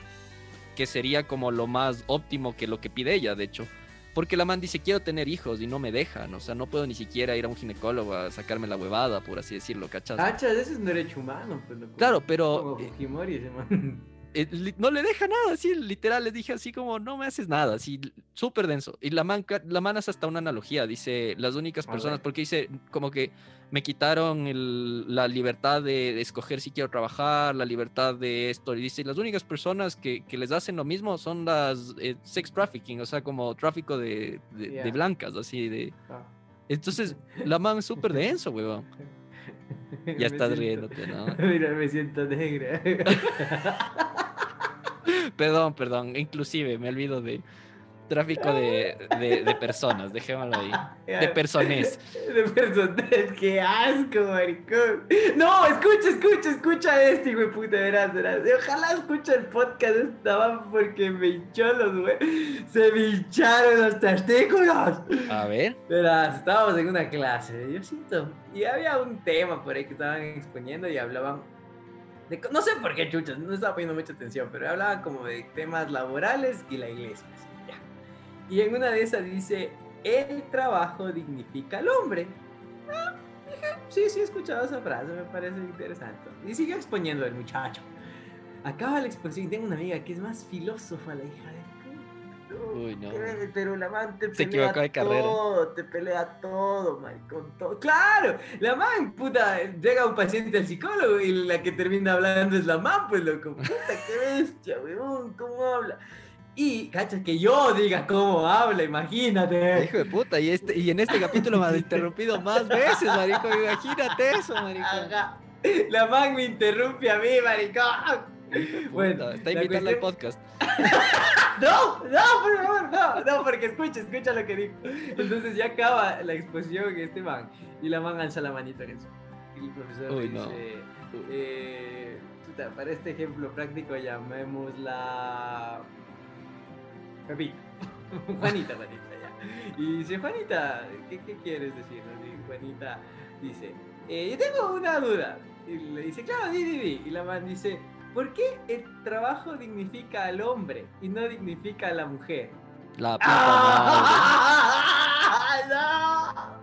que sería como lo más óptimo que lo que pide ella, de hecho. Porque la man dice, quiero tener hijos y no me dejan, o sea, no puedo ni siquiera ir a un ginecólogo a sacarme la huevada, por así decirlo, ¿cachas? Cachas, ese es un derecho humano, pues. Claro, pero, Como eh, Fujimori, ese man. Eh, no le deja nada, así literal, les dije así como, no me haces nada, así súper denso. Y la man, la man hace hasta una analogía, dice, las únicas personas, porque dice como que me quitaron el- la libertad de, de escoger si quiero trabajar, la libertad de esto, y dice, las únicas personas que, que les hacen lo mismo son las eh, sex trafficking, o sea, como tráfico de, de- blancas, así de... Ah. Entonces, la man súper denso, weón. Ya estás siento- riéndote, ¿no? Mira, me siento negra. Perdón, perdón, inclusive me olvido de tráfico de, de- de personas, dejémoslo ahí. De personas. De personas, qué asco, maricón. No, escucha, escucha, escucha este, güey, puta, verás, verás. Ojalá escuche el podcast de esta man porque me hinchó los, güey. Se me hincharon los testículos. A ver. Verás, estábamos en una clase, yo siento. Y había un tema por ahí que estaban exponiendo y hablaban. No sé por qué, chuchas, no estaba poniendo mucha atención, pero hablaban como de temas laborales y la iglesia. así. Y en una de esas dice: El trabajo dignifica al hombre. Ah, dije, sí, sí, he escuchado esa frase, me parece interesante. Y siguió exponiendo el muchacho. Acaba la exposición y tengo una amiga que es más filósofa, la hija de. Uy, no. Pero la man te Se pelea de carrera. todo, te pelea todo, maricón, todo. ¡Claro! La man, puta, llega un paciente al psicólogo y la que termina hablando es la man, pues, loco. Puta, qué bestia, weón, ¿cómo habla? Y, cacha, que yo diga cómo habla, imagínate. Hijo de puta, y, este, y en este capítulo me has interrumpido más veces, marico. Imagínate eso, marico. Ajá. La man me interrumpe a mí, maricón. Bueno, está la invitarla al podcast. No, no, por favor, no, no, porque escucha, escucha lo que dijo. Entonces ya acaba la exposición este man y la man alza la manita en eso. Y el profesor Uy, le no. dice, eh, para este ejemplo práctico llamémosla Pepita. Juanita, Juanita, ya. Y dice, Juanita, ¿qué, qué quieres decirnos? Y Juanita dice, eh, yo tengo una duda. Y le dice, claro, di, di, di. Y la man dice, ¿por qué el trabajo dignifica al hombre y no dignifica a la mujer? La puta madre. ¡Ah! ¡No!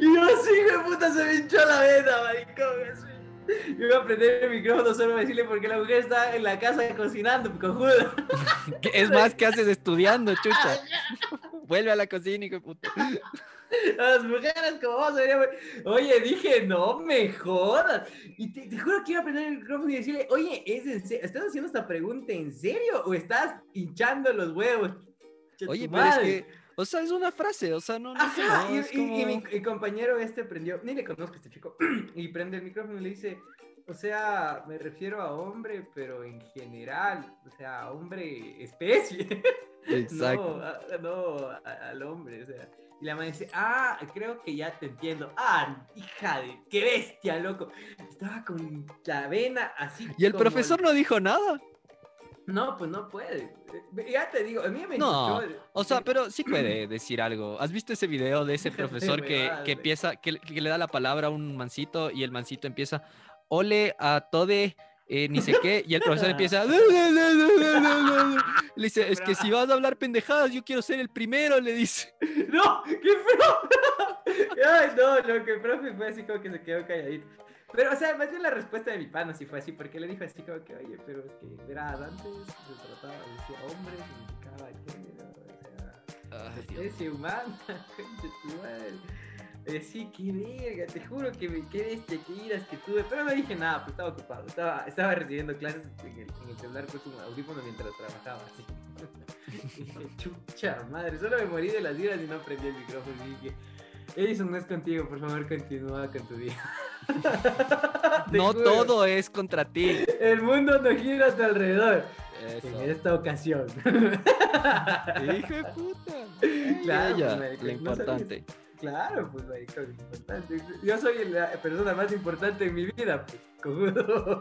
Y yo de puta, se me hinchó la vena, maricón. Yo iba a prender el micrófono solo para decirle por qué la mujer está en la casa cocinando, cojuda. ¿Qué- Es más, ¿qué haces estudiando, chucha? Vuelve a la cocina, hijo de puta. Las mujeres como vos deberíamos... Oye, dije, no me jodas. Y te, te juro que iba a prender el micrófono y decirle, oye, ¿es en serio? ¿estás haciendo esta pregunta en serio o estás hinchando los huevos? Oye, pero es que, o sea, es una frase, o sea, no, no sé, Ajá, no, y, mi, mi compañero este prendió, ni le conozco a este chico, y prende el micrófono y le dice, o sea, me refiero a hombre, pero en general, o sea, hombre especie. Exacto. No, a- no a- al hombre, o sea. Y la madre dice, ah, creo que ya te entiendo. Ah, hija de, qué bestia, loco. Estaba con la vena así. Y el como- profesor no dijo nada. No, pues no puede. Eh, Ya te digo, a mí me No, insultó- O sea, pero sí puede decir algo. ¿Has visto ese video de ese profesor que, que empieza, que, que le da la palabra a un mancito y el mancito empieza, ole a tode, eh, ni sé qué, y el profesor empieza, le dice, es que si vas a hablar pendejadas, yo quiero ser el primero, le dice. ¡No! ¡Qué feo! Ay, no, lo que el profe fue así como que se quedó calladito. Pero, o sea, más bien la respuesta de mi pana sí fue así, porque le dijo así como que, oye, pero es que, verás, antes se trataba, decía hombre, significaba género, o sea, especie humana, concha tu madre. Eh, sí, qué verga, te juro que me quedé este, que iras que tuve, pero no dije nada, pues estaba ocupado, estaba, estaba recibiendo clases en el, en el celular con un audífono mientras trabajaba, así. dije, chucha madre, solo me morí de las iras y no prendí el micrófono y dije, Edison no es contigo, por favor continúa con tu día. No juro, todo es contra ti. El mundo no gira a tu alrededor, Eso. en esta ocasión. Hijo de puta. Claro, Ella, pues, marico, lo no importante. Claro, pues, marico, es importante. Yo soy la persona más importante en mi vida, pues, cojudo.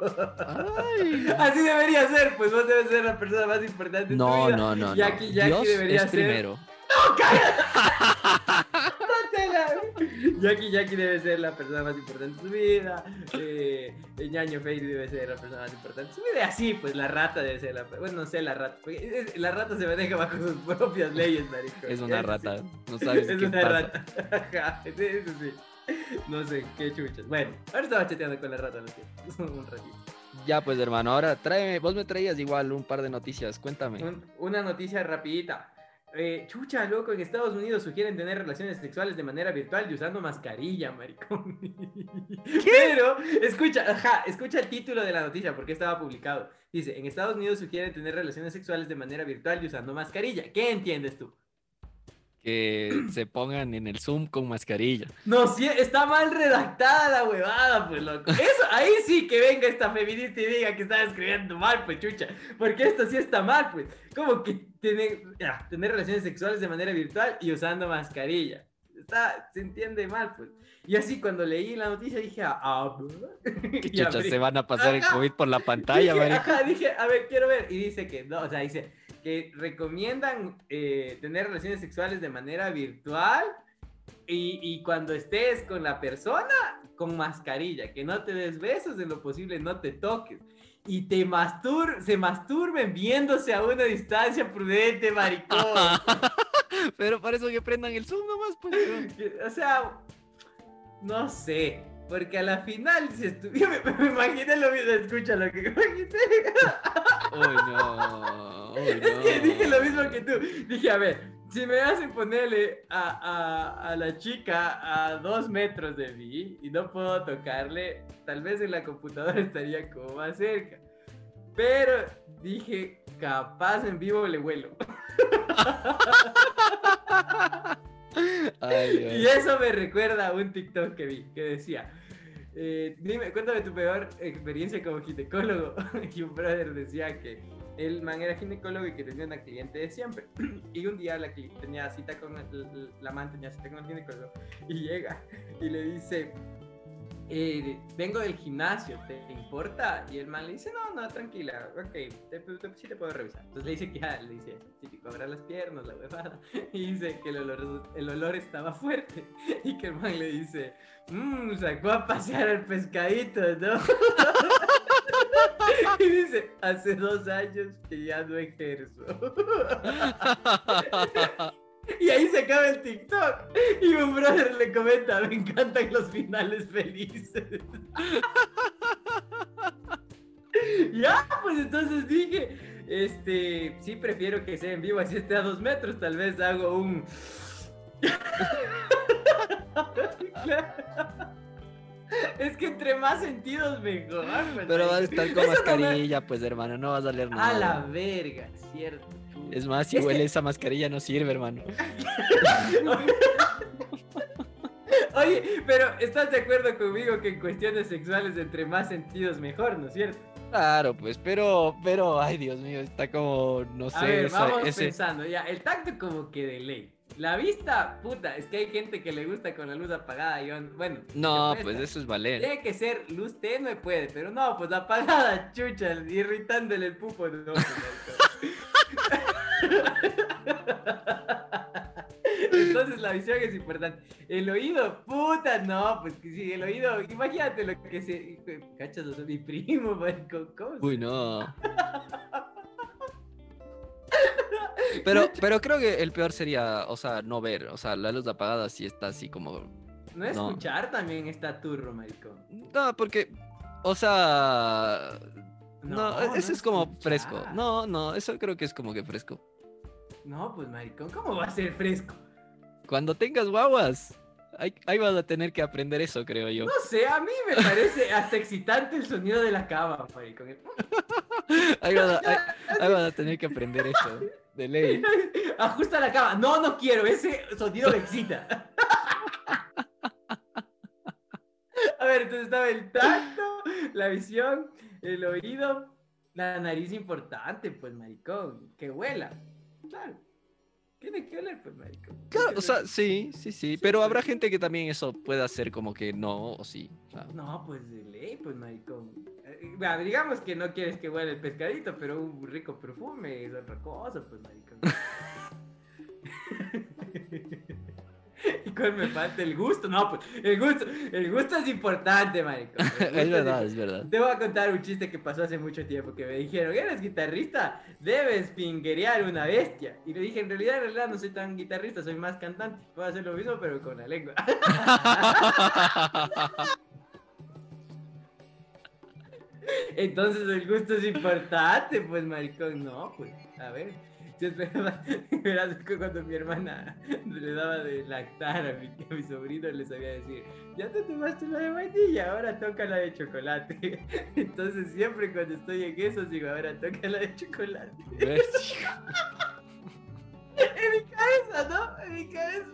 Ay. Así debería ser, pues vos debes ser la persona más importante en tu No, vida. no, no, no. Jackie, Jackie Dios debería es ser- primero. Jackie, Jackie debe ser la persona más importante en su vida. Eh, el ñaño debe ser la persona más importante en su vida. Así, pues la rata debe ser la. Bueno, no sé, la rata. porque es- la rata se maneja bajo sus propias leyes, marico. Es una rata. sí. No sabes Es qué una pasa. rata. Ajá, sí, Eso sí. No sé, qué chuchas. Bueno, ahora estaba chateando con la rata, lo siento. Un ratito. Ya, pues, hermano, ahora tráeme. Vos me traías igual un par de noticias. Cuéntame. Un- una noticia rapidita. Eh, chucha, loco, en Estados Unidos sugieren tener relaciones sexuales de manera virtual y usando mascarilla, maricón. Pero, escucha, ajá, escucha el título de la noticia porque estaba publicado. Dice, en Estados Unidos sugieren tener relaciones sexuales de manera virtual y usando mascarilla. ¿Qué entiendes tú? Que se pongan en el Zoom con mascarilla. No, sí, está mal redactada la huevada, pues, loco. Eso, ahí sí que venga esta feminista y diga que está escribiendo mal, pues, chucha. Porque esto sí está mal, pues. Como que tener, ya, tener relaciones sexuales de manera virtual y usando mascarilla. Está, se entiende mal, pues. Y así cuando leí la noticia dije, ah, Que y chuchas abrí. se van a pasar el Ajá. COVID por la pantalla, dije, ajá, dije, a ver, quiero ver. Y dice que no, o sea, dice que recomiendan eh, tener relaciones sexuales de manera virtual y, y cuando estés con la persona, con mascarilla, que no te des besos, en lo posible no te toques. Y te mastur se masturben viéndose a una distancia prudente, maricón. Pero para eso que prendan el Zoom nomás, pues. o sea, no sé. Porque a la final, si estu- yo me, me imaginé lo mismo, escucha lo que imaginé. Uy, no. Uy, Es que dije lo mismo que tú. Dije, a ver, si me hacen ponerle a, a- a la chica a dos metros de mí y no puedo tocarle, tal vez en la computadora estaría como más cerca. Pero dije, capaz en vivo le vuelo. Ay. Y eso me recuerda a un TikTok que vi, que decía, eh, dime, cuéntame tu peor experiencia como ginecólogo. Y un brother decía que el man era ginecólogo y que tenía una cliente de siempre. Y un día la tenía cita con el- la man, tenía cita con el ginecólogo y llega y le dice, eh, vengo del gimnasio, ¿te importa? Y el man le dice, no, no, tranquila, ok, te, te- sí te puedo revisar. Entonces le dice que ya, le dice, típico, abra las piernas, la huevada. Y dice que el olor, el olor estaba fuerte. Y que el man le dice, mmm, sacó a pasear al pescadito, ¿no? y dice, hace dos años que ya no ejerzo. Y ahí se acaba el TikTok. Y un brother le comenta, me encantan los finales felices. ya, pues entonces dije, este, sí prefiero que sea en vivo, así esté a dos metros, tal vez hago un... es que entre más sentidos mejor. pues, Pero vas a estar con Eso no me- mascarilla, pues, hermano. No vas a leer A la nada. verga, cierto. Es más, si huele esa mascarilla no sirve, hermano. Oye, pero ¿estás de acuerdo conmigo que en cuestiones sexuales entre más sentidos mejor, ¿no es cierto? Claro, pues, pero, pero, ay, Dios mío, está como, no sé, A ver, esa- vamos ese- pensando, ya, el tacto como que de ley. La vista, puta, es que hay gente que le gusta con la luz apagada, bueno. No, pues eso es valer. Tiene que ser luz tenue, puede, pero no, pues apagada, chucha, irritándole el pupo. No, pues, Entonces la visión es importante. El oído, puta, no, pues que sí, el oído, imagínate lo que se. Cachas, o sea, mi primo, marico, ¿cómo se- Uy, no. Pero, pero creo que el peor sería, o sea, no ver, o sea, la luz apagada sí está así como... No no. escuchar también está turro, marico. No, porque, o sea... No, eso es como fresco. No, no, eso creo que es como que fresco. No, pues maricón, ¿cómo va a ser fresco? Cuando tengas guaguas, ahí, ahí vas a tener que aprender eso, creo yo. No sé, a mí me parece hasta excitante el sonido de la cama, maricón. Ahí vas a, ahí- ahí vas a tener que aprender eso, de ley. Ajusta la cama. No, no quiero, ese sonido me excita. A ver, entonces estaba el tacto, la visión, el oído, la nariz importante, pues, maricón. Que huela. Claro. Tiene que oler, pues, maricón. Claro, o sea, sí, sí, sí, pero habrá gente que también eso pueda hacer como que no o sí. No, pues de ley, pues, maricón. Bueno, digamos que no quieres que huela el pescadito, pero un rico perfume es otra cosa, pues, maricón. ¿Y cuál me falta? El gusto. No, pues, el gusto, el gusto es importante, maricón. Es verdad, es verdad. Te voy a contar un chiste que pasó hace mucho tiempo que me dijeron, eres guitarrista, debes pinguerear una bestia. Y le dije, en realidad, en realidad no soy tan guitarrista, soy más cantante. Puedo hacer lo mismo, pero con la lengua. Entonces el gusto es importante, pues maricón, no, pues, a ver. Yo esperaba, verás cuando mi hermana le daba de lactar a mi, a mi sobrino, le sabía decir, ya te tomaste la de vainilla, ahora toca la de chocolate. Entonces siempre cuando estoy en eso digo, ahora toca la de chocolate. ¿Ves? En mi cabeza, ¿no? En mi cabeza.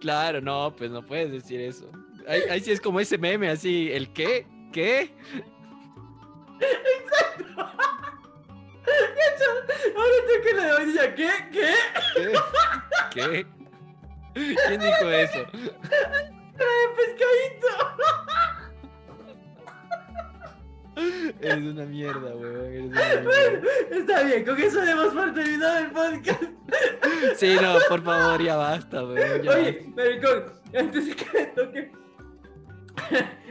Claro, no, pues no puedes decir eso. Ahí, ahí sí es como ese meme, así, ¿el qué? ¿Qué? Ahora toca la de vainilla, ¿qué? ¿Qué? ¿Qué? ¿Qué? ¿Quién dijo eso? Pescadito. Eres una mierda, weón. Eres una mierda. Está bien, con eso demos por terminado el podcast. Sí, no, por favor, ya basta, weón. ya Oye, maricón, antes de que me toque.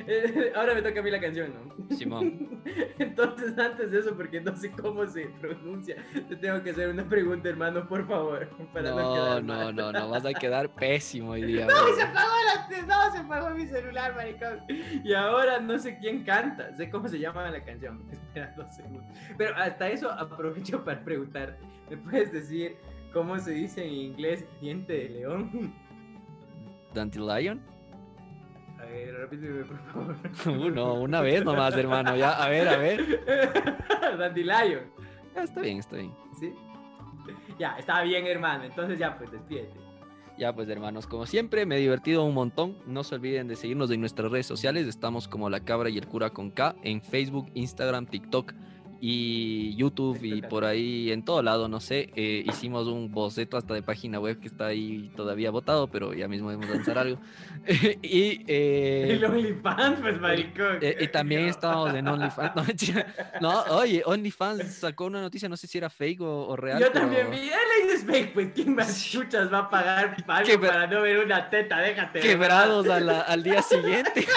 Ahora me toca a mí la canción, ¿no? Simón. Entonces, antes de eso, porque no sé cómo se pronuncia, te tengo que hacer una pregunta, hermano, por favor. Para no, No, no, no, no, vas a quedar pésimo hoy día, No, se weón. apagó la no, se apagó mi celular, maricón. Y ahora no sé quién canta, sé cómo se llama la canción. Espera dos segundos. Pero hasta eso aprovecho para preguntarte. ¿Me puedes decir cómo se dice en inglés diente de león? ¿Dandelion? A ver, repíteme, por favor. Uh, no, una vez nomás, hermano. Ya, a ver, a ver. Dandelion. Ya, está bien, está bien. ¿Sí? Ya, está bien, hermano. Entonces ya, pues despídete. Ya pues hermanos, como siempre me he divertido un montón. No se olviden de seguirnos en nuestras redes sociales. Estamos como La Cabra y el Cura con K en Facebook, Instagram, TikTok y YouTube y por ahí en todo lado, no sé. Eh, hicimos un boceto hasta de página web que está ahí todavía votado, pero ya mismo debemos lanzar algo. y, eh, El OnlyFans, pues, maricón. eh, y también estábamos en OnlyFans. No, oye, OnlyFans sacó una noticia, no sé si era fake o, o real. Yo pero- también vi, él es fake, pues quién más chuchas va a pagar algo Quebra- para no ver una teta, déjate. Quebrados a la- al día siguiente.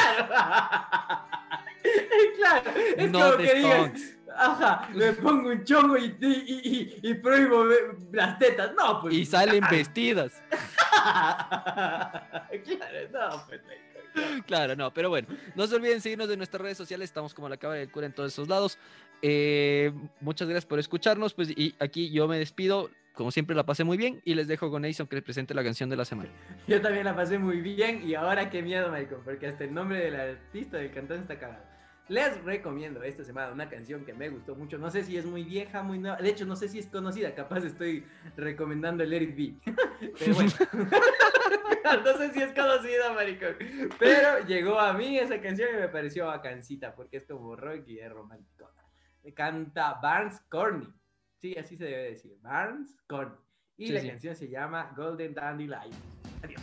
Claro. es como que digas. Ajá, me pongo un chongo y, y, y, prohíbo las tetas. No, pues. Y salen vestidas. claro, no, pues. Claro, no, pero bueno, no se olviden seguirnos en nuestras redes sociales, estamos como la cabra del cura en todos esos lados. Eh, muchas gracias por escucharnos, pues, y aquí yo me despido, como siempre la pasé muy bien, y les dejo con Nason que les presente la canción de la semana. Yo también la pasé muy bien y ahora qué miedo, maricón, porque hasta el nombre del artista, del cantante está cagado. Les recomiendo esta semana una canción que me gustó mucho. No sé si es muy vieja, muy nueva. De hecho, no sé si es conocida. Capaz estoy recomendando el Eric B. Pero bueno. no sé si es conocida, maricón. Pero llegó a mí esa canción y me pareció bacancita porque es como rock y es romántico. Canta Barnes Corny. Sí, así se debe decir. Barnes Corny. Y la canción se llama Golden Dandelion. Adiós.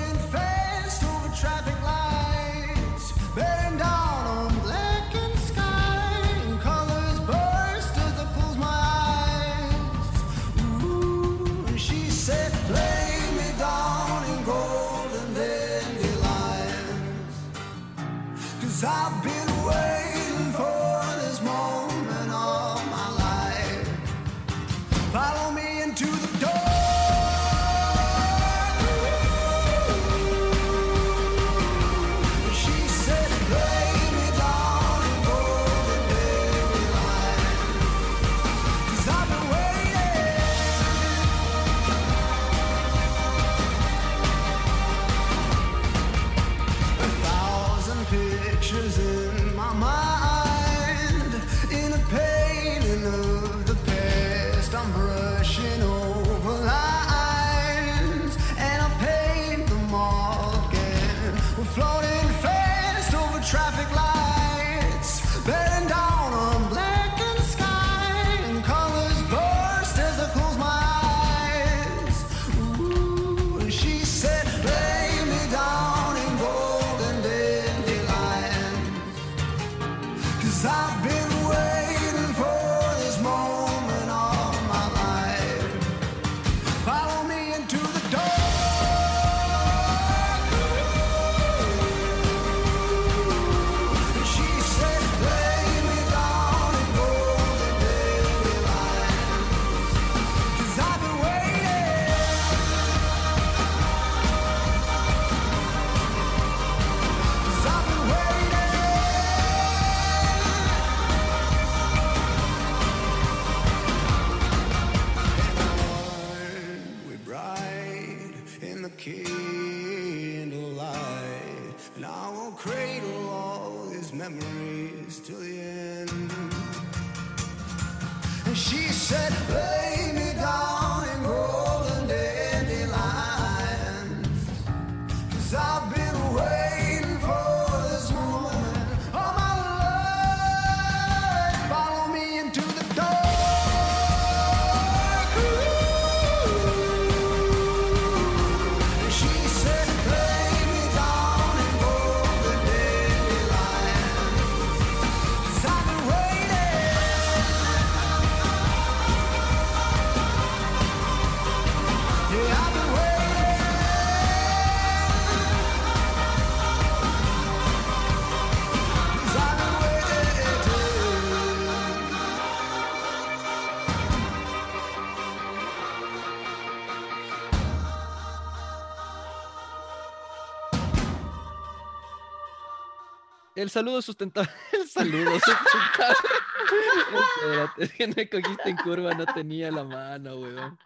El saludo sustentable. El saludo sustentable. Espérate, que me cogiste en curva, no tenía la mano, weón.